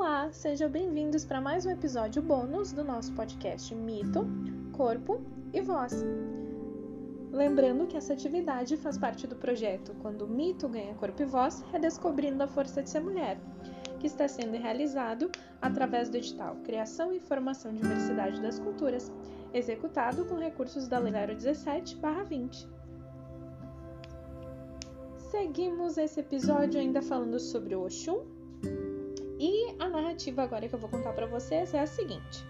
Olá, sejam bem-vindos para mais um episódio bônus do nosso podcast Mito, Corpo e Voz. Lembrando que essa atividade faz parte do projeto Quando o Mito Ganha Corpo e Voz, Redescobrindo a Força de Ser Mulher, que está sendo realizado através do edital Criação e Formação de Diversidade das Culturas, executado com recursos da Lei 017-20. Seguimos esse episódio ainda falando sobre o Oxum, a narrativa agora que eu vou contar para vocês é a seguinte: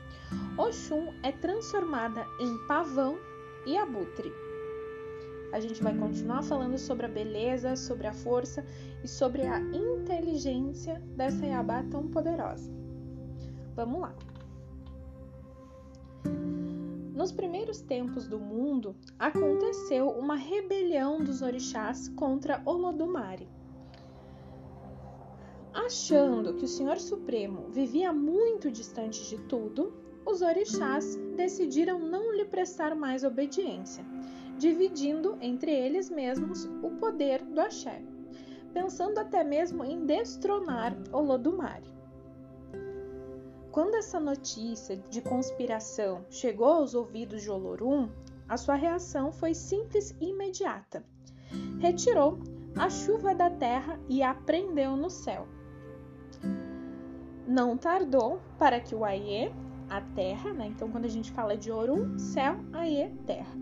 Oxum é transformada em pavão e abutre. A gente vai continuar falando sobre a beleza, sobre a força e sobre a inteligência dessa Iabá tão poderosa. Vamos lá. Nos primeiros tempos do mundo, aconteceu uma rebelião dos orixás contra Olodumare Achando que o Senhor Supremo vivia muito distante de tudo, os orixás decidiram não lhe prestar mais obediência, dividindo entre eles mesmos o poder do axé, pensando até mesmo em destronar Olodumare. Quando essa notícia de conspiração chegou aos ouvidos de Olorum, a sua reação foi simples e imediata. Retirou a chuva da terra e a prendeu no céu não tardou para que o Aie, a terra, né? Então, quando a gente fala de Orum, céu, Aie, terra.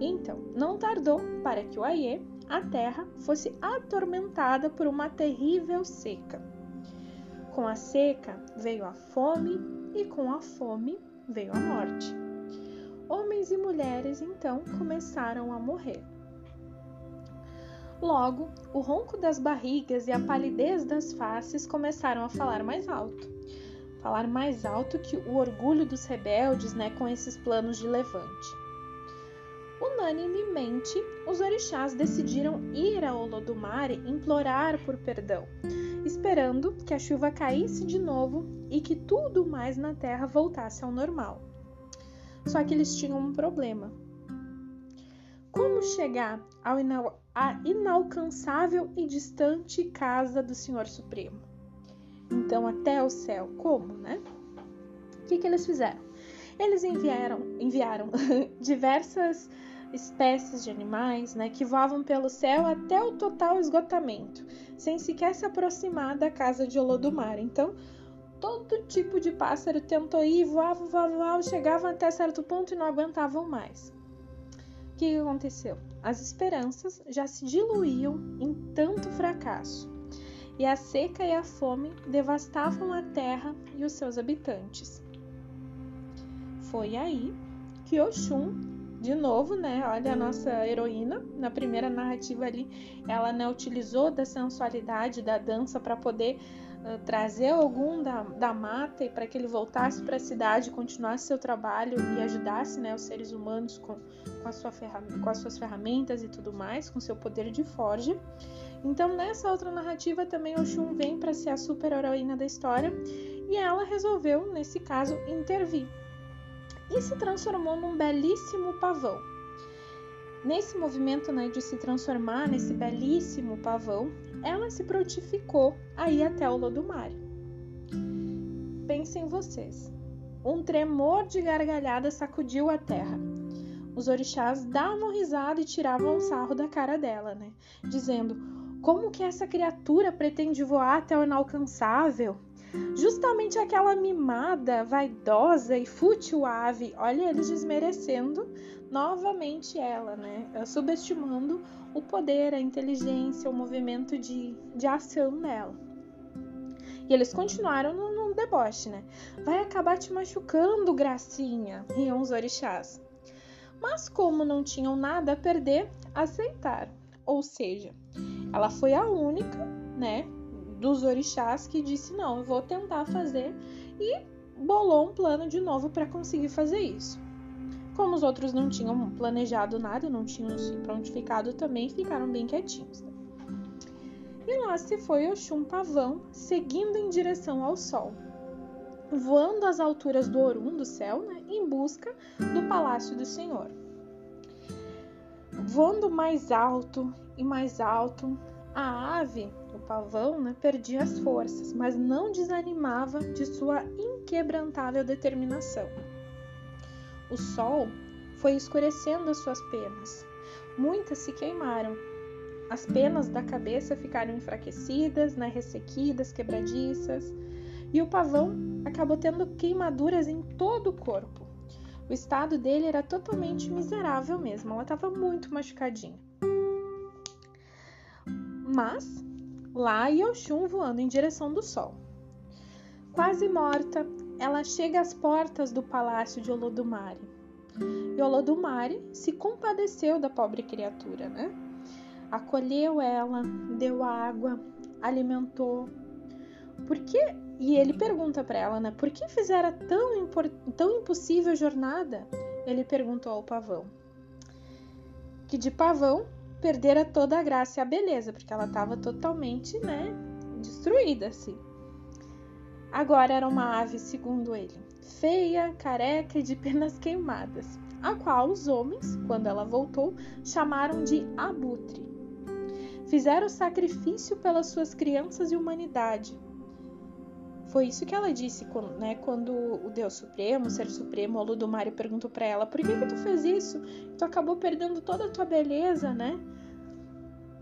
Então, não tardou para que o Aie, a terra, fosse atormentada por uma terrível seca. Com a seca veio a fome e com a fome veio a morte. Homens e mulheres então começaram a morrer. Logo, o ronco das barrigas e a palidez das faces começaram a falar mais alto. Falar mais alto que o orgulho dos rebeldes, né, com esses planos de levante. Unanimemente, os orixás decidiram ir a Olodumare implorar por perdão, esperando que a chuva caísse de novo e que tudo mais na terra voltasse ao normal. Só que eles tinham um problema. Como chegar ao à inalcançável e distante casa do Senhor Supremo. Então, até o céu, como, né? O que, que eles fizeram? Eles enviaram, enviaram diversas espécies de animais né, que voavam pelo céu até o total esgotamento, sem sequer se aproximar da casa de Olodumare. Então, todo tipo de pássaro tentou ir, voava, voava, voava, até certo ponto e não aguentavam mais. O que aconteceu? As esperanças já se diluíam em tanto fracasso, e a seca e a fome devastavam a terra e os seus habitantes. Foi aí que Oxum, de novo, né? Olha a nossa heroína, na primeira narrativa ali, ela né, utilizou da sensualidade da dança para poder trazer algum da, da mata e para que ele voltasse para a cidade, continuasse seu trabalho e ajudasse né, os seres humanos com, com, sua com as suas ferramentas e tudo mais, com seu poder de forja. Então, nessa outra narrativa, também Oxum vem para ser a super-heroína da história e ela resolveu, nesse caso, intervir e se transformou num belíssimo pavão. Nesse movimento né, de se transformar nesse belíssimo pavão, ela se prontificou a ir até o Lodumário. Pensem vocês. Um tremor de gargalhada sacudiu a terra. Os orixás davam risada e tiravam um sarro da cara dela, né? Dizendo: Como que essa criatura pretende voar até o inalcançável? Justamente aquela mimada, vaidosa e fútil ave, olha eles desmerecendo novamente ela, né? Subestimando o poder, a inteligência, o movimento de, de ação dela. E eles continuaram no, no deboche, né? Vai acabar te machucando, gracinha, riam os orixás. Mas como não tinham nada a perder, aceitaram. Ou seja, ela foi a única, né, dos orixás que disse: "Não, eu vou tentar fazer" e bolou um plano de novo para conseguir fazer isso. Como os outros não tinham planejado nada, não tinham se prontificado também, ficaram bem quietinhos. Né? E lá se foi Oxum Pavão, seguindo em direção ao sol, voando às alturas do Orum, do céu, né, em busca do palácio do Senhor. Voando mais alto e mais alto, a ave, pavão né, perdia as forças, mas não desanimava de sua inquebrantável determinação. O sol foi escurecendo as suas penas. Muitas se queimaram. As penas da cabeça ficaram enfraquecidas, né, ressequidas, quebradiças, e o pavão acabou tendo queimaduras em todo o corpo. O estado dele era totalmente miserável mesmo, ela estava muito machucadinha. Mas lá ia Oxum voando em direção do sol. Quase morta, ela chega às portas do palácio de Olodumare. E Olodumare se compadeceu da pobre criatura, né? Acolheu ela, deu água, alimentou. Por que? E ele pergunta para ela, né? Por que fizera tão, tão impossível jornada? Ele perguntou ao pavão. Que de pavão perdera toda a graça e a beleza, porque ela estava totalmente, né, destruída assim. Agora era uma ave, segundo ele, feia, careca e de penas queimadas, a qual os homens, quando ela voltou, chamaram de abutre. Fizeram sacrifício pelas suas crianças e humanidade. Foi isso que ela disse né, quando o Deus Supremo, o Ser Supremo, Olodumare, perguntou para ela: por que, que tu fez isso? Tu acabou perdendo toda a tua beleza, né?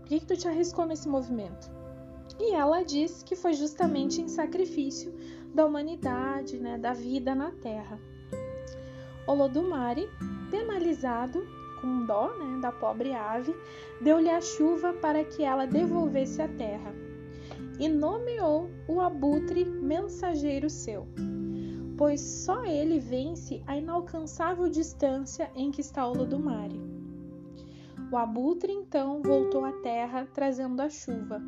Por que, que tu te arriscou nesse movimento? E ela diz que foi justamente em sacrifício da humanidade, né, da vida na Terra. Olodumare, penalizado com dó né, da pobre ave, deu-lhe a chuva para que ela devolvesse a terra e nomeou o abutre mensageiro seu, pois só ele vence a inalcançável distância em que está Olodumare. O abutre então voltou à terra trazendo a chuva.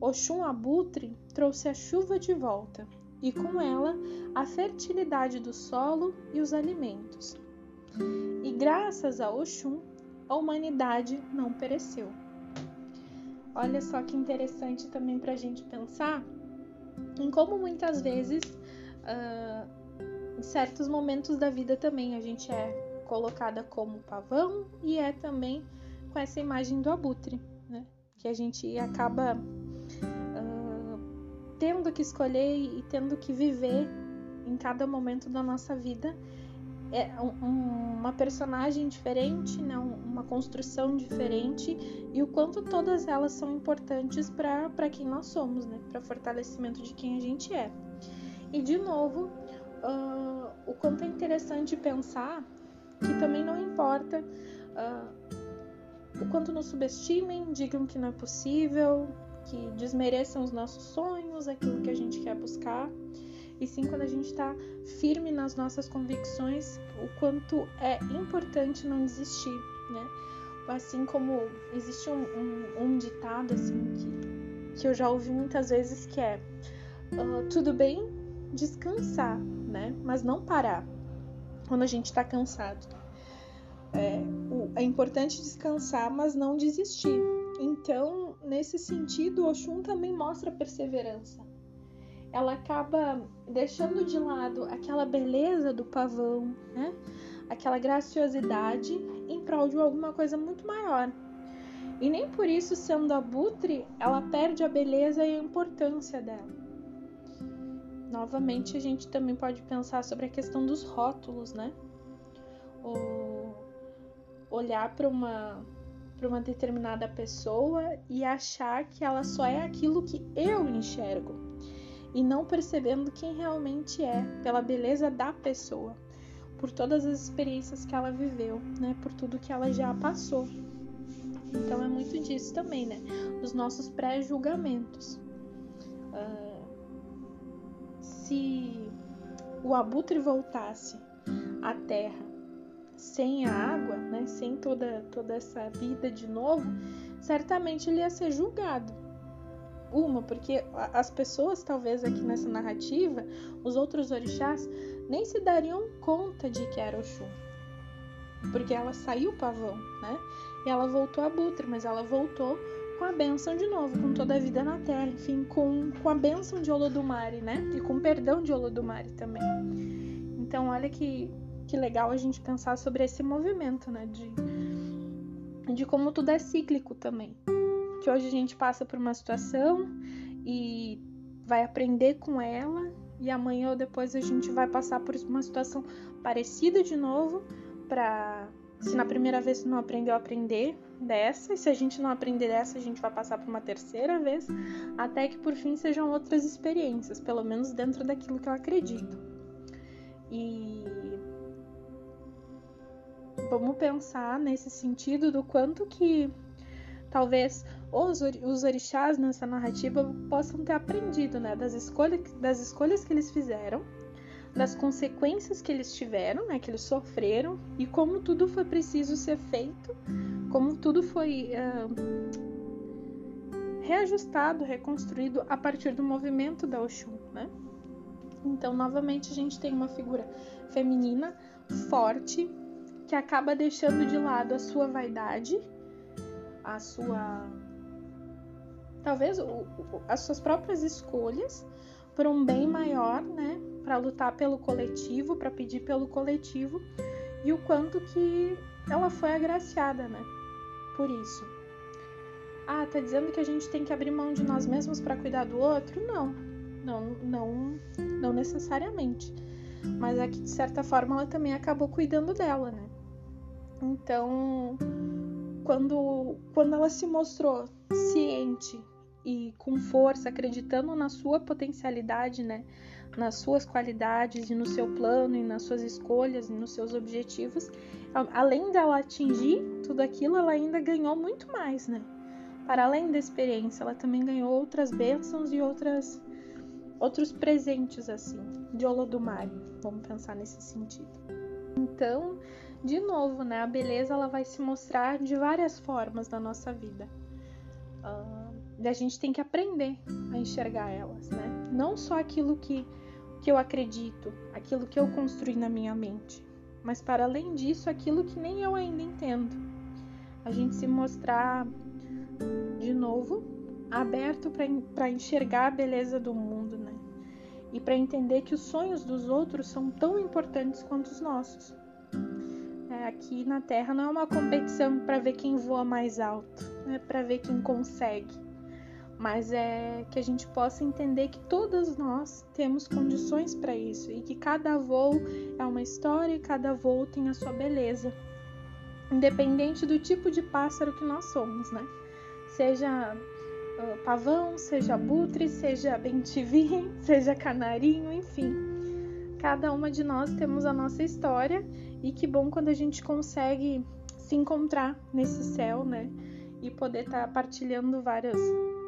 Oxum Abutre trouxe a chuva de volta e com ela a fertilidade do solo e os alimentos. E graças a Oxum, a humanidade não pereceu. Olha só que interessante também para a gente pensar em como muitas vezes, uh, em certos momentos da vida também, a gente é colocada como pavão e é também com essa imagem do abutre, né? Que a gente acaba uh, tendo que escolher e tendo que viver em cada momento da nossa vida é um, uma personagem diferente, né? uma construção diferente e o quanto todas elas são importantes para quem nós somos, né? para fortalecimento de quem a gente é. E de novo, uh, o quanto é interessante pensar que também não importa uh, o quanto nos subestimem, digam que não é possível, que desmereçam os nossos sonhos, aquilo que a gente quer buscar e sim quando a gente está firme nas nossas convicções, o quanto é importante não desistir, né? Assim como existe um, um, um ditado assim que, que eu já ouvi muitas vezes que é uh, tudo bem descansar, né? Mas não parar quando a gente está cansado. É, é importante descansar, mas não desistir. Então, nesse sentido, Oxum também mostra perseverança ela acaba deixando de lado aquela beleza do pavão, né? Aquela graciosidade em prol de alguma coisa muito maior. E nem por isso, sendo abutre, ela perde a beleza e a importância dela. Novamente, a gente também pode pensar sobre a questão dos rótulos, né? Ou olhar para uma para uma determinada pessoa e achar que ela só é aquilo que eu enxergo e não percebendo quem realmente é, pela beleza da pessoa, por todas as experiências que ela viveu, né, por tudo que ela já passou. Então é muito disso também, né, os nossos pré-julgamentos. Se o abutre voltasse à terra sem a água, né, sem toda, toda essa vida de novo, certamente ele ia ser julgado uma, porque as pessoas, talvez aqui nessa narrativa, os outros orixás, nem se dariam conta de que era Oxum. Porque ela saiu pavão, né? E ela voltou a Butre, mas ela voltou com a benção de novo, com toda a vida na terra, enfim, com, com a benção de Olodumare, né? E com o perdão de Olodumare também. Então, olha que, que legal a gente pensar sobre esse movimento, né? De, de como tudo é cíclico também. que hoje a gente passa por uma situação e vai aprender com ela e amanhã ou depois a gente vai passar por uma situação parecida de novo para se na primeira vez não aprendeu a aprender dessa, e se a gente não aprender dessa, a gente vai passar por uma terceira vez, até que por fim sejam outras experiências, pelo menos dentro daquilo que eu acredito. E vamos pensar nesse sentido do quanto que talvez os, os orixás nessa narrativa possam ter aprendido né, das, escolhas, das escolhas que eles fizeram, das consequências que eles tiveram, né, que eles sofreram e como tudo foi preciso ser feito, como tudo foi uh, reajustado, reconstruído a partir do movimento da Oxum. Né? Então, novamente, a gente tem uma figura feminina forte que acaba deixando de lado a sua vaidade, a sua. talvez o, as suas próprias escolhas por um bem maior, né? Para lutar pelo coletivo, para pedir pelo coletivo e o quanto que ela foi agraciada, né? Por isso. Ah, tá dizendo que a gente tem que abrir mão de nós mesmos para cuidar do outro? Não, não, não, não necessariamente. Mas aqui de certa forma ela também acabou cuidando dela, né? Então, quando, quando ela se mostrou ciente e com força, acreditando na sua potencialidade, né? Nas suas qualidades e no seu plano e nas suas escolhas e nos seus objetivos, além dela atingir tudo aquilo, ela ainda ganhou muito mais, né? Para além da experiência, ela também ganhou outras bênçãos e outras outros presentes assim, de Olodumare. Vamos pensar nesse sentido. Então, de novo, né? A beleza ela vai se mostrar de várias formas na nossa vida. Uh, e a gente tem que aprender a enxergar elas, né? Não só aquilo que, que eu acredito, aquilo que eu construí na minha mente, mas para além disso, aquilo que nem eu ainda entendo. A gente se mostrar de novo aberto para enxergar a beleza do mundo, né? E para entender que os sonhos dos outros são tão importantes quanto os nossos aqui na Terra não é uma competição para ver quem voa mais alto, é para ver quem consegue, mas é que a gente possa entender que todas nós temos condições para isso e que cada voo é uma história e cada voo tem a sua beleza, independente do tipo de pássaro que nós somos, né? Seja uh, pavão, seja abutre, seja bentivi, seja canarinho, enfim. Cada uma de nós temos a nossa história e que bom quando a gente consegue se encontrar nesse céu, né? E poder estar tá partilhando várias,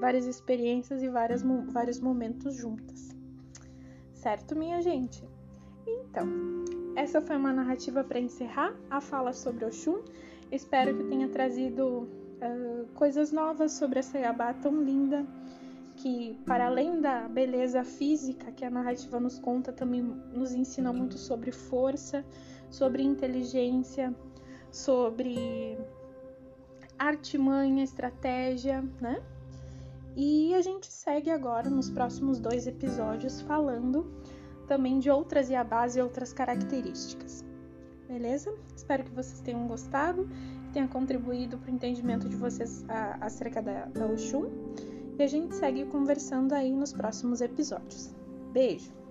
várias experiências e várias, vários momentos juntas. Certo, minha gente? Então, essa foi uma narrativa para encerrar a fala sobre Oxum. Espero que tenha trazido uh, coisas novas sobre essa Yabá tão linda que, para além da beleza física que a narrativa nos conta, também nos ensina muito sobre força, sobre inteligência, sobre artimanha, estratégia, né? E a gente segue agora nos próximos dois episódios falando também de outras iabás e outras características. Beleza? Espero que vocês tenham gostado, tenha contribuído para o entendimento de vocês acerca da, da Oxum. E a gente segue conversando aí nos próximos episódios. Beijo!